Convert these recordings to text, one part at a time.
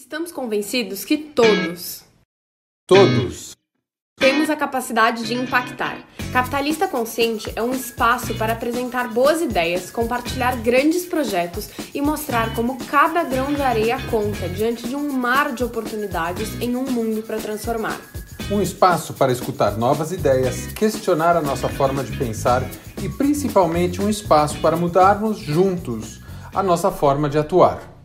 Estamos convencidos que todos, Todos. temos a capacidade de impactar. Capitalista Consciente é um espaço para apresentar boas ideias, compartilhar grandes projetos e mostrar como cada grão de areia conta diante de um mar de oportunidades em um mundo para transformar. Um espaço para escutar novas ideias, questionar a nossa forma de pensar e principalmente um espaço para mudarmos juntos a nossa forma de atuar.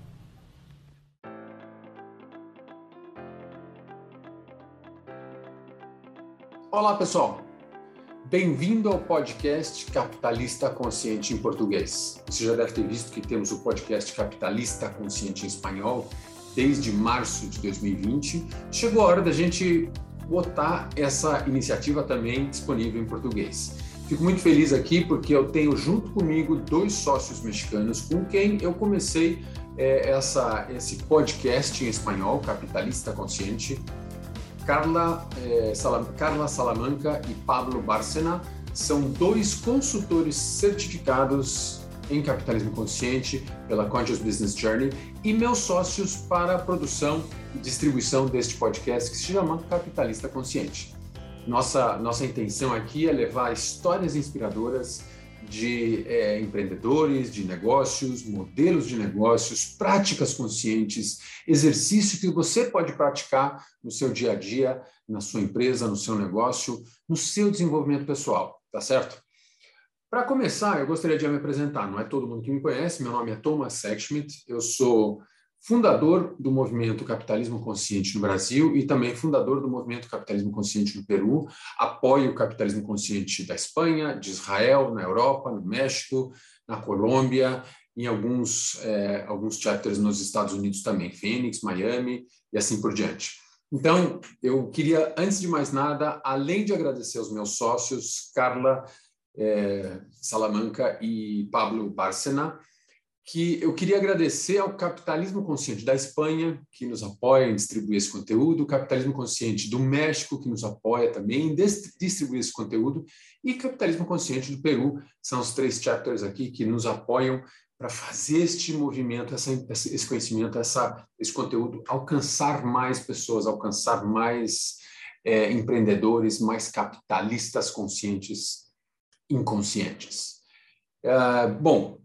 Olá, pessoal. Bem-vindo ao podcast Capitalista Consciente em português. Você já deve ter visto que temos o podcast Capitalista Consciente em espanhol desde março de 2020. Chegou a hora da gente botar essa iniciativa também disponível em português. Fico muito feliz aqui porque eu tenho junto comigo dois sócios mexicanos com quem eu comecei é, essa, esse podcast em espanhol, Capitalista Consciente, Carla, eh, Salam, Carla Salamanca e Pablo Bárcena são dois consultores certificados em capitalismo consciente pela Conscious Business Journey e meus sócios para a produção e distribuição deste podcast que se chama Capitalista Consciente. Nossa, nossa intenção aqui é levar histórias inspiradoras de é, empreendedores, de negócios, modelos de negócios, práticas conscientes, exercício que você pode praticar no seu dia a dia, na sua empresa, no seu negócio, no seu desenvolvimento pessoal, tá certo? Para começar, eu gostaria de me apresentar. Não é todo mundo que me conhece, meu nome é Thomas Sechschmidt, eu sou fundador do movimento Capitalismo Consciente no Brasil e também fundador do movimento Capitalismo Consciente no Peru. Apoio o capitalismo consciente da Espanha, de Israel, na Europa, no México, na Colômbia, em alguns, é, alguns chapters nos Estados Unidos também, Phoenix, Miami e assim por diante. Então, eu queria, antes de mais nada, além de agradecer aos meus sócios, Carla é, Salamanca e Pablo Bárcena, que eu queria agradecer ao Capitalismo Consciente da Espanha, que nos apoia em distribuir esse conteúdo, o Capitalismo Consciente do México, que nos apoia também em distribuir esse conteúdo, e Capitalismo Consciente do Peru, são os três chapters aqui que nos apoiam para fazer este movimento, essa, esse conhecimento, essa, esse conteúdo alcançar mais pessoas, alcançar mais é, empreendedores, mais capitalistas conscientes, inconscientes. Uh, bom,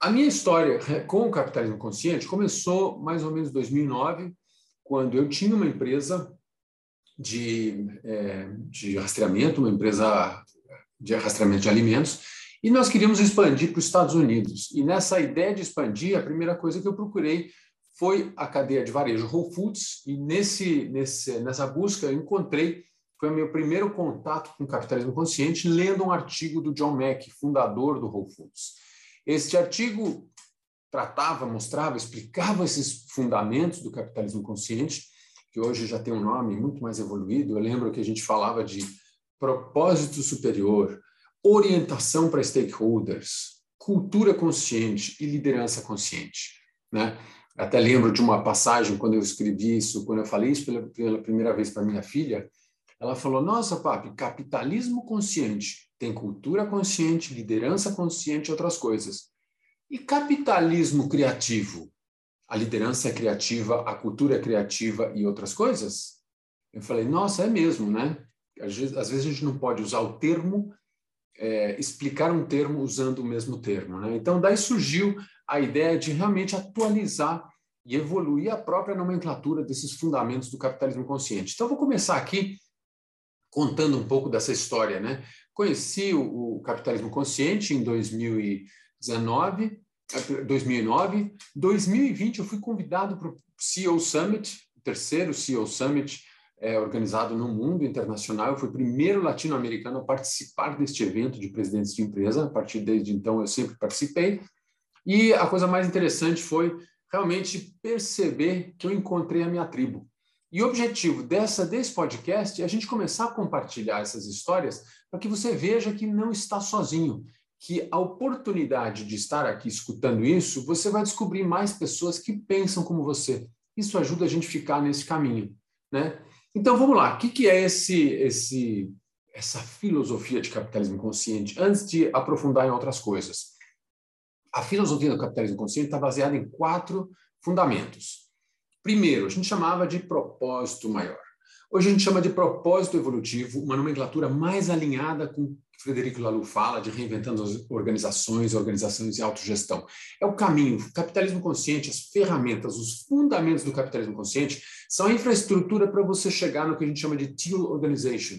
a minha história com o capitalismo consciente começou mais ou menos em 2009, quando eu tinha uma empresa de, é, de rastreamento, uma empresa de rastreamento de alimentos, e nós queríamos expandir para os Estados Unidos. E nessa ideia de expandir, a primeira coisa que eu procurei foi a cadeia de varejo Whole Foods, e nesse, nesse, nessa busca eu encontrei, foi o meu primeiro contato com o capitalismo consciente, lendo um artigo do John Mack, fundador do Whole Foods. Este artigo tratava, mostrava, explicava esses fundamentos do capitalismo consciente, que hoje já tem um nome muito mais evoluído. Eu lembro que a gente falava de propósito superior, orientação para stakeholders, cultura consciente e liderança consciente. Né? Até lembro de uma passagem quando eu escrevi isso, quando eu falei isso pela, pela primeira vez para minha filha, ela falou: Nossa, papi, capitalismo consciente tem cultura consciente, liderança consciente e outras coisas. E capitalismo criativo? A liderança é criativa, a cultura é criativa e outras coisas? Eu falei, nossa, é mesmo, né? Às vezes, a gente não pode usar o termo, é, explicar um termo usando o mesmo termo, né? Então, daí surgiu a ideia de realmente atualizar e evoluir a própria nomenclatura desses fundamentos do capitalismo consciente. Então, vou começar aqui contando um pouco dessa história, né? Conheci o, o Capitalismo Consciente em 2019, 2009. 2020 eu fui convidado para o CEO Summit, o terceiro CEO Summit é, organizado no mundo internacional. Eu fui o primeiro latino-americano a participar deste evento de presidentes de empresa. A partir desde então eu sempre participei. E a coisa mais interessante foi realmente perceber que eu encontrei a minha tribo. E o objetivo dessa desse podcast é a gente começar a compartilhar essas histórias para que você veja que não está sozinho, que a oportunidade de estar aqui escutando isso, você vai descobrir mais pessoas que pensam como você. Isso ajuda a gente a ficar nesse caminho, né? Então vamos lá, o que, que é esse esse essa filosofia de capitalismo consciente? Antes de aprofundar em outras coisas, a filosofia do capitalismo consciente está baseada em quatro fundamentos Primeiro, a gente chamava de propósito maior. Hoje a gente chama de propósito evolutivo, uma nomenclatura mais alinhada com o que Frederico Laloux fala de reinventando as organizações, organizações e autogestão. É o caminho, o capitalismo consciente, as ferramentas, os fundamentos do capitalismo consciente são a infraestrutura para você chegar no que a gente chama de Teal Organization,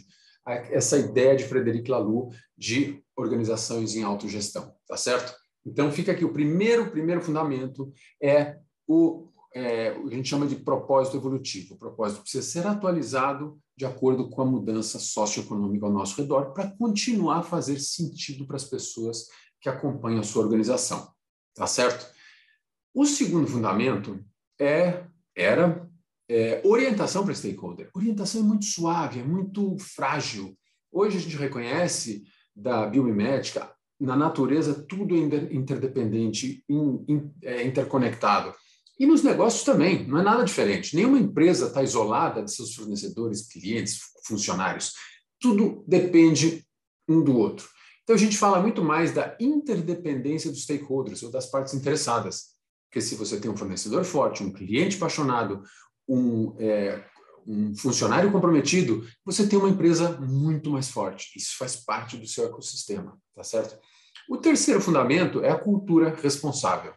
essa ideia de Frederico Laloux de organizações em autogestão, tá certo? Então fica aqui o primeiro, primeiro fundamento é o é, a gente chama de propósito evolutivo. O propósito precisa ser atualizado de acordo com a mudança socioeconômica ao nosso redor para continuar a fazer sentido para as pessoas que acompanham a sua organização. Tá certo? O segundo fundamento é era é, orientação para stakeholder. Orientação é muito suave, é muito frágil. Hoje a gente reconhece da biomimética, na natureza tudo é interdependente, in, in, é, interconectado. E nos negócios também, não é nada diferente. Nenhuma empresa está isolada de seus fornecedores, clientes, funcionários. Tudo depende um do outro. Então a gente fala muito mais da interdependência dos stakeholders ou das partes interessadas. Porque se você tem um fornecedor forte, um cliente apaixonado, um, é, um funcionário comprometido, você tem uma empresa muito mais forte. Isso faz parte do seu ecossistema, tá certo? O terceiro fundamento é a cultura responsável.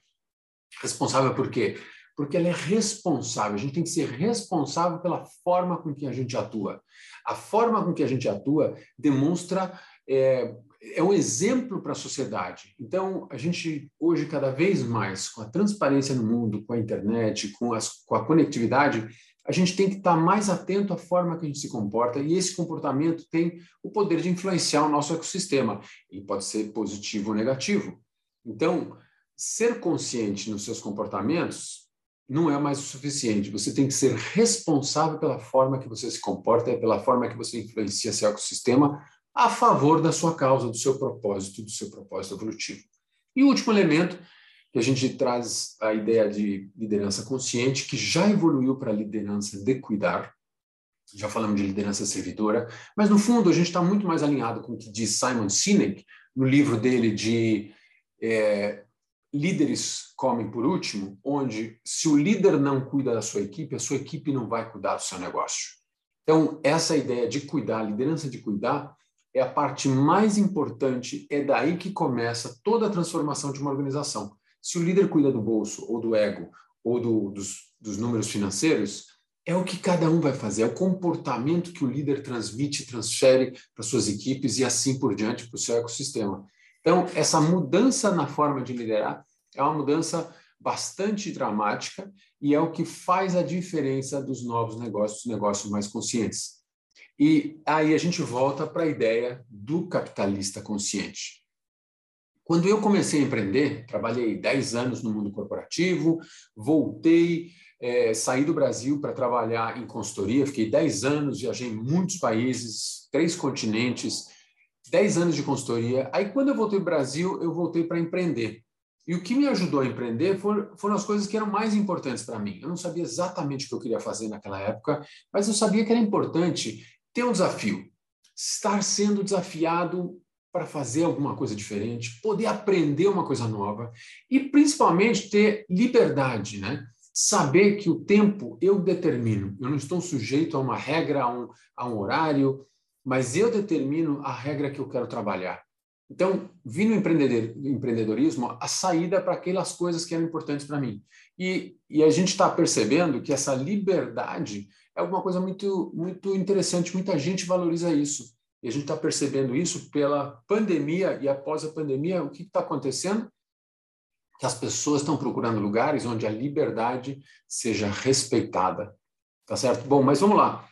Responsável por quê? Porque ela é responsável. A gente tem que ser responsável pela forma com que a gente atua. A forma com que a gente atua demonstra é, é um exemplo para a sociedade. Então, a gente hoje cada vez mais com a transparência no mundo, com a internet, com, as, com a conectividade, a gente tem que estar mais atento à forma que a gente se comporta e esse comportamento tem o poder de influenciar o nosso ecossistema. E pode ser positivo ou negativo. Então, ser consciente nos seus comportamentos não é mais o suficiente. Você tem que ser responsável pela forma que você se comporta pela forma que você influencia seu ecossistema a favor da sua causa, do seu propósito, do seu propósito evolutivo. E o último elemento que a gente traz a ideia de liderança consciente, que já evoluiu para a liderança de cuidar. Já falamos de liderança servidora, mas no fundo a gente está muito mais alinhado com o que diz Simon Sinek no livro dele de é, líderes comem por último, onde se o líder não cuida da sua equipe, a sua equipe não vai cuidar do seu negócio. Então, essa ideia de cuidar, liderança de cuidar, é a parte mais importante, é daí que começa toda a transformação de uma organização. Se o líder cuida do bolso, ou do ego, ou do, dos, dos números financeiros, é o que cada um vai fazer, é o comportamento que o líder transmite, transfere para suas equipes e assim por diante para o seu ecossistema. Então, essa mudança na forma de liderar é uma mudança bastante dramática e é o que faz a diferença dos novos negócios, negócios mais conscientes. E aí a gente volta para a ideia do capitalista consciente. Quando eu comecei a empreender, trabalhei 10 anos no mundo corporativo, voltei, é, saí do Brasil para trabalhar em consultoria, fiquei 10 anos, viajei em muitos países, três continentes, 10 anos de consultoria. Aí, quando eu voltei para o Brasil, eu voltei para empreender. E o que me ajudou a empreender foram, foram as coisas que eram mais importantes para mim. Eu não sabia exatamente o que eu queria fazer naquela época, mas eu sabia que era importante ter um desafio, estar sendo desafiado para fazer alguma coisa diferente, poder aprender uma coisa nova e principalmente ter liberdade, né? Saber que o tempo eu determino, eu não estou sujeito a uma regra, a um, a um horário, mas eu determino a regra que eu quero trabalhar. Então, vi no empreendedorismo a saída para aquelas coisas que eram importantes para mim. E, e, a gente está percebendo que essa liberdade é alguma coisa muito, muito interessante, muita gente valoriza isso. E a gente está percebendo isso pela pandemia e após a pandemia, o que está acontecendo? Que as pessoas estão procurando lugares onde a liberdade seja respeitada. Tá certo? Bom, mas vamos lá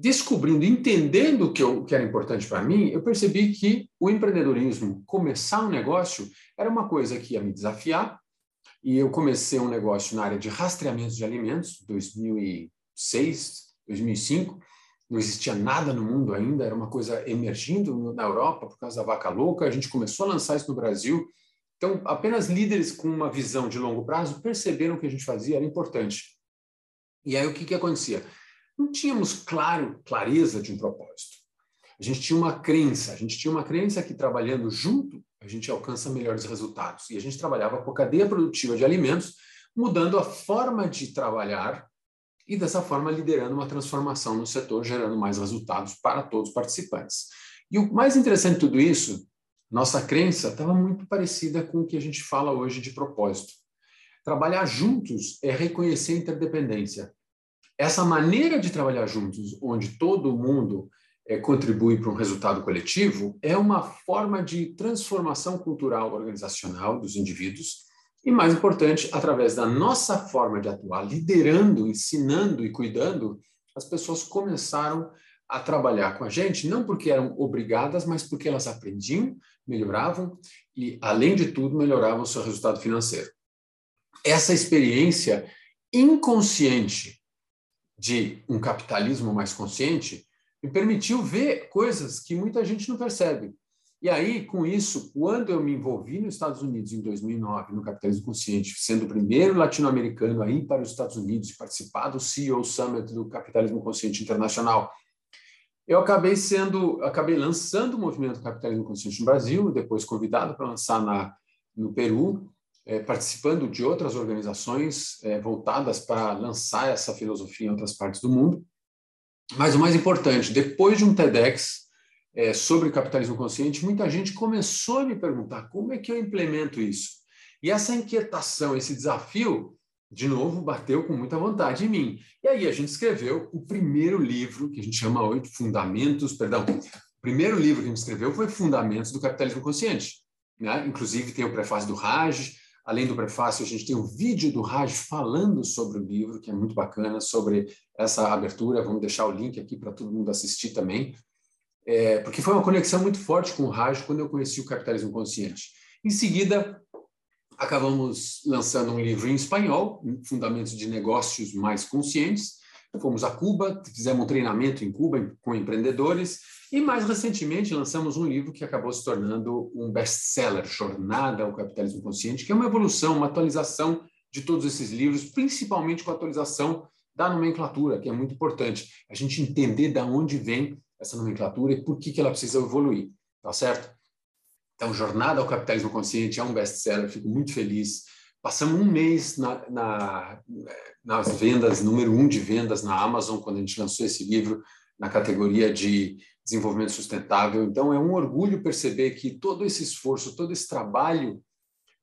descobrindo, entendendo o que, que era importante para mim, eu percebi que o empreendedorismo, começar um negócio, era uma coisa que ia me desafiar. E eu comecei um negócio na área de rastreamento de alimentos, 2006, 2005. Não existia nada no mundo ainda, era uma coisa emergindo na Europa por causa da vaca louca. A gente começou a lançar isso no Brasil. Então, apenas líderes com uma visão de longo prazo perceberam que a gente fazia era importante. E aí o que, que acontecia? Não tínhamos claro, clareza de um propósito. A gente tinha uma crença, a gente tinha uma crença que trabalhando junto a gente alcança melhores resultados. E a gente trabalhava com a cadeia produtiva de alimentos, mudando a forma de trabalhar e dessa forma liderando uma transformação no setor, gerando mais resultados para todos os participantes. E o mais interessante de tudo isso, nossa crença estava muito parecida com o que a gente fala hoje de propósito. Trabalhar juntos é reconhecer a interdependência. Essa maneira de trabalhar juntos, onde todo mundo é, contribui para um resultado coletivo, é uma forma de transformação cultural organizacional dos indivíduos e, mais importante, através da nossa forma de atuar, liderando, ensinando e cuidando, as pessoas começaram a trabalhar com a gente, não porque eram obrigadas, mas porque elas aprendiam, melhoravam e, além de tudo, melhoravam o seu resultado financeiro. Essa experiência inconsciente de um capitalismo mais consciente me permitiu ver coisas que muita gente não percebe. E aí, com isso, quando eu me envolvi nos Estados Unidos em 2009, no Capitalismo Consciente, sendo o primeiro latino-americano a ir para os Estados Unidos e participar do CEO Summit do Capitalismo Consciente Internacional, eu acabei sendo, acabei lançando o movimento Capitalismo Consciente no Brasil, depois convidado para lançar na, no Peru, participando de outras organizações é, voltadas para lançar essa filosofia em outras partes do mundo. Mas o mais importante, depois de um TEDx é, sobre capitalismo consciente, muita gente começou a me perguntar como é que eu implemento isso. E essa inquietação, esse desafio, de novo, bateu com muita vontade em mim. E aí a gente escreveu o primeiro livro, que a gente chama hoje Fundamentos, perdão, o primeiro livro que a gente escreveu foi Fundamentos do Capitalismo Consciente. Né? Inclusive tem o prefácio do Raj, além do prefácio, a gente tem um vídeo do Raj falando sobre o livro, que é muito bacana, sobre essa abertura. Vamos deixar o link aqui para todo mundo assistir também é, porque foi uma conexão muito forte com o Raj quando eu conheci o capitalismo consciente. Em seguida, acabamos lançando um livro em espanhol, Fundamentos de Negócios Mais Conscientes. Fomos a Cuba, fizemos um treinamento em Cuba com empreendedores e mais recentemente lançamos um livro que acabou se tornando um best-seller, Jornada ao Capitalismo Consciente, que é uma evolução, uma atualização de todos esses livros, principalmente com a atualização da nomenclatura, que é muito importante. A gente entender de onde vem essa nomenclatura e por que, que ela precisa evoluir, tá certo? Então, Jornada ao Capitalismo Consciente é um best-seller, fico muito feliz. Passamos um mês na, na, nas vendas, número um de vendas na Amazon, quando a gente lançou esse livro na categoria de desenvolvimento sustentável. Então, é um orgulho perceber que todo esse esforço, todo esse trabalho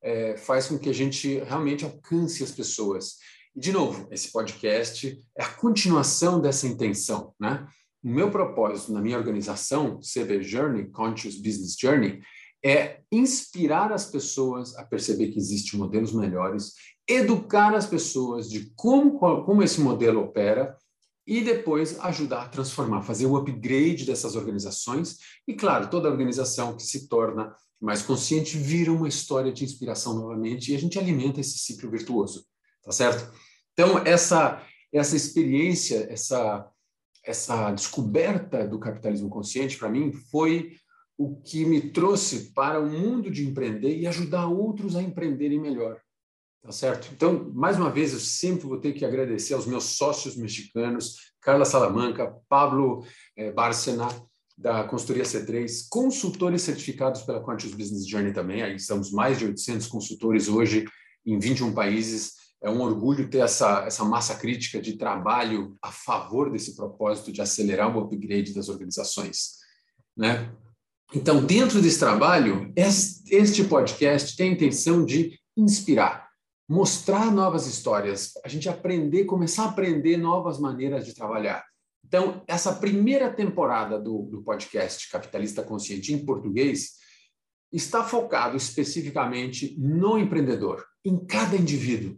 é, faz com que a gente realmente alcance as pessoas. E, de novo, esse podcast é a continuação dessa intenção, né? O meu propósito na minha organização, CB Journey, Conscious Business Journey, é inspirar as pessoas a perceber que existem modelos melhores, educar as pessoas de como, como esse modelo opera e depois ajudar a transformar, fazer o upgrade dessas organizações. E, claro, toda organização que se torna mais consciente vira uma história de inspiração novamente e a gente alimenta esse ciclo virtuoso, tá certo? Então, essa, essa experiência, essa essa descoberta do capitalismo consciente, para mim, foi o que me trouxe para o mundo de empreender e ajudar outros a empreenderem melhor. Tá certo? Então, mais uma vez, eu sempre vou ter que agradecer aos meus sócios mexicanos, Carla Salamanca, Pablo eh, Bárcena, da consultoria C3, consultores certificados pela Conscious Business Journey também. Aí estamos mais de 800 consultores hoje em 21 países é um orgulho ter essa, essa massa crítica de trabalho a favor desse propósito de acelerar o upgrade das organizações. Né? Então, dentro desse trabalho, este podcast tem a intenção de inspirar, mostrar novas histórias, a gente aprender, começar a aprender novas maneiras de trabalhar. Então, essa primeira temporada do, do podcast Capitalista Consciente em português está focado especificamente no empreendedor, em cada indivíduo.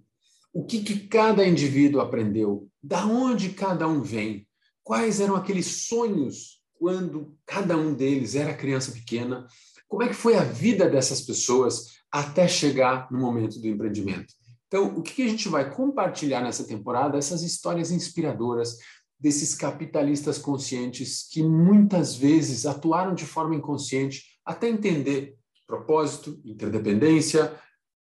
O que, que cada indivíduo aprendeu, da onde cada um vem, quais eram aqueles sonhos quando cada um deles era criança pequena, como é que foi a vida dessas pessoas até chegar no momento do empreendimento. Então, o que a gente vai compartilhar nessa temporada? Essas histórias inspiradoras desses capitalistas conscientes que muitas vezes atuaram de forma inconsciente até entender propósito, interdependência,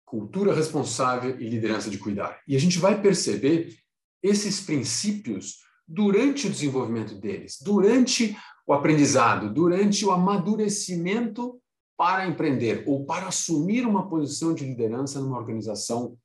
cultura responsável e liderança de cuidar. E a gente vai perceber esses princípios durante o desenvolvimento deles, durante o aprendizado, durante o amadurecimento para empreender ou para assumir uma posição de liderança numa organização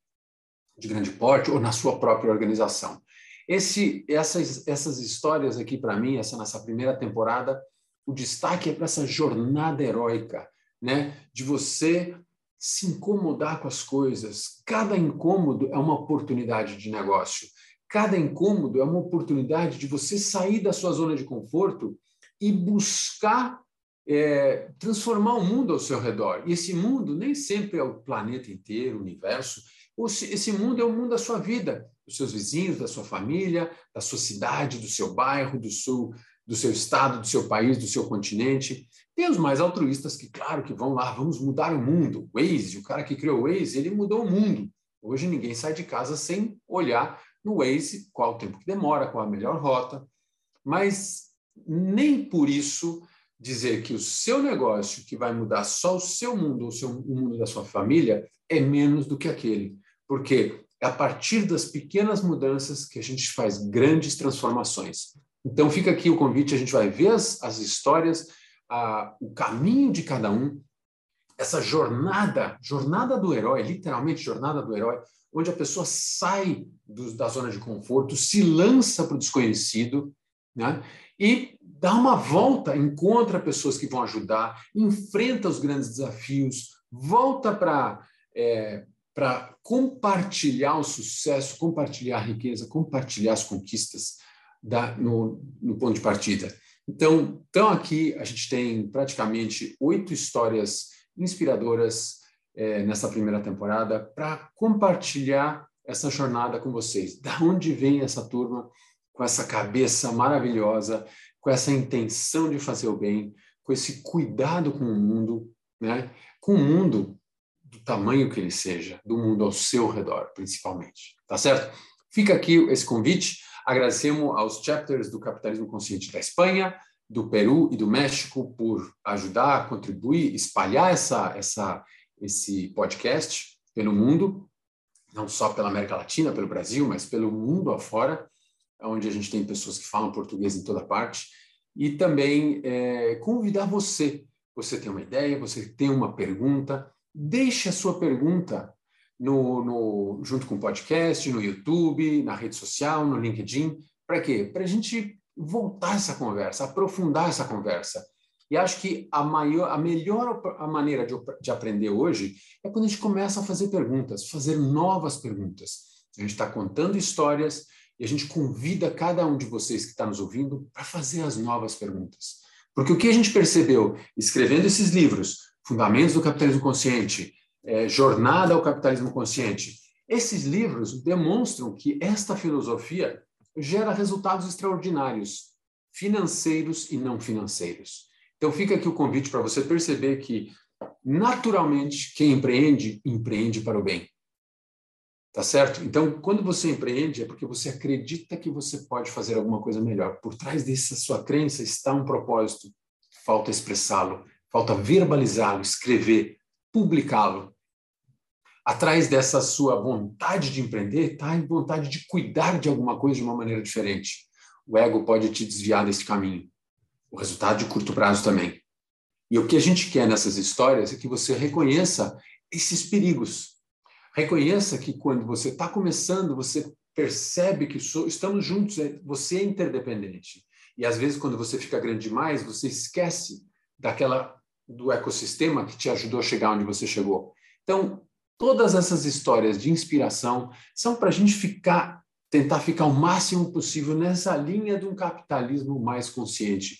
de grande porte ou na sua própria organização. Esse, essas, essas histórias aqui, para mim, essa nossa primeira temporada, o destaque é para essa jornada heróica, né? De você se incomodar com as coisas. Cada incômodo é uma oportunidade de negócio. Cada incômodo é uma oportunidade de você sair da sua zona de conforto e buscar é, transformar o mundo ao seu redor. E esse mundo nem sempre é o planeta inteiro, o universo. Esse mundo é o mundo da sua vida, dos seus vizinhos, da sua família, da sua cidade, do seu bairro, do seu, do seu estado, do seu país, do seu continente. Tem os mais altruístas que, claro, que vão lá, vamos mudar o mundo. O Waze, o cara que criou o Waze, ele mudou o mundo. Hoje ninguém sai de casa sem olhar no Waze qual o tempo que demora, qual a melhor rota. Mas nem por isso dizer que o seu negócio, que vai mudar só o seu mundo, ou seu, o mundo da sua família, é menos do que aquele. Porque é a partir das pequenas mudanças que a gente faz grandes transformações. Então fica aqui o convite, a gente vai ver as, as histórias, a, o caminho de cada um, essa jornada, jornada do herói, literalmente jornada do herói, onde a pessoa sai do, da zona de conforto, se lança para o desconhecido, né? E dá uma volta, encontra pessoas que vão ajudar, enfrenta os grandes desafios, volta para é, para compartilhar o sucesso, compartilhar a riqueza, compartilhar as conquistas da, no, no ponto de partida. Então, então, aqui a gente tem praticamente oito histórias inspiradoras é, nessa primeira temporada para compartilhar essa jornada com vocês. Da onde vem essa turma com essa cabeça maravilhosa, com essa intenção de fazer o bem, com esse cuidado com o mundo, né? com o mundo do tamanho que ele seja, do mundo ao seu redor, principalmente. Tá certo? Fica aqui esse convite. Agradecemos aos chapters do Capitalismo Consciente da Espanha, do Peru e do México por ajudar, contribuir, espalhar essa, essa, esse podcast pelo mundo, não só pela América Latina, pelo Brasil, mas pelo mundo afora, onde a gente tem pessoas que falam português em toda parte e também é, convidar você. Você tem uma ideia, você tem uma pergunta, deixe a sua pergunta no, no, junto com o podcast, no YouTube, na rede social, no LinkedIn. Para quê? Para a gente voltar essa conversa, aprofundar essa conversa. E acho que a, maior, a melhor a maneira de, de aprender hoje é quando a gente começa a fazer perguntas, fazer novas perguntas. A gente está contando histórias e a gente convida cada um de vocês que está nos ouvindo para fazer as novas perguntas. Porque o que a gente percebeu escrevendo esses livros, Fundamentos do Capitalismo Consciente, é, Jornada ao Capitalismo Consciente, esses livros demonstram que esta filosofia gera resultados extraordinários, financeiros e não financeiros. Então fica aqui o convite para você perceber que, naturalmente, quem empreende, empreende para o bem. Tá certo? Então, quando você empreende, é porque você acredita que você pode fazer alguma coisa melhor. Por trás dessa sua crença está um propósito. Falta expressá-lo, falta verbalizá-lo, escrever, publicá-lo. Atrás dessa sua vontade de empreender está a vontade de cuidar de alguma coisa de uma maneira diferente. O ego pode te desviar desse caminho. O resultado de curto prazo também. E o que a gente quer nessas histórias é que você reconheça esses perigos, Reconheça que quando você está começando, você percebe que estamos juntos, é, você é interdependente. E às vezes, quando você fica grande demais, você esquece daquela do ecossistema que te ajudou a chegar onde você chegou. Então, todas essas histórias de inspiração são para a gente ficar, tentar ficar o máximo possível nessa linha de um capitalismo mais consciente,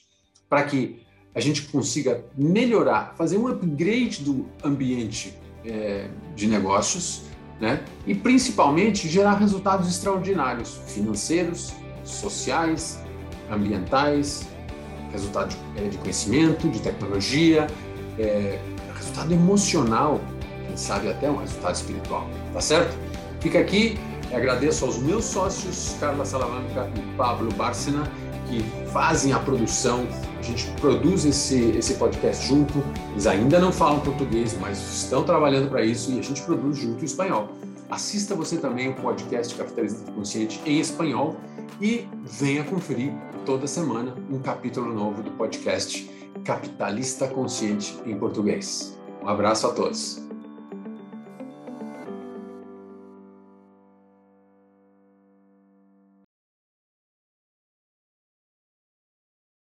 para que a gente consiga melhorar, fazer um upgrade do ambiente é, de negócios, né? e principalmente gerar resultados extraordinários financeiros, sociais, ambientais, resultado de, é, de conhecimento, de tecnologia, é, resultado emocional, quem sabe até um resultado espiritual, tá certo? Fica aqui, agradeço aos meus sócios, Carla Salamanca e Pablo Bárcena, que fazem a produção. A gente produz esse, esse podcast junto. Eles ainda não falam português, mas estão trabalhando para isso e a gente produz junto em espanhol. Assista você também o podcast Capitalismo Consciente em espanhol e venha conferir toda semana um capítulo novo do podcast Capitalista Consciente em português. Um abraço a todos.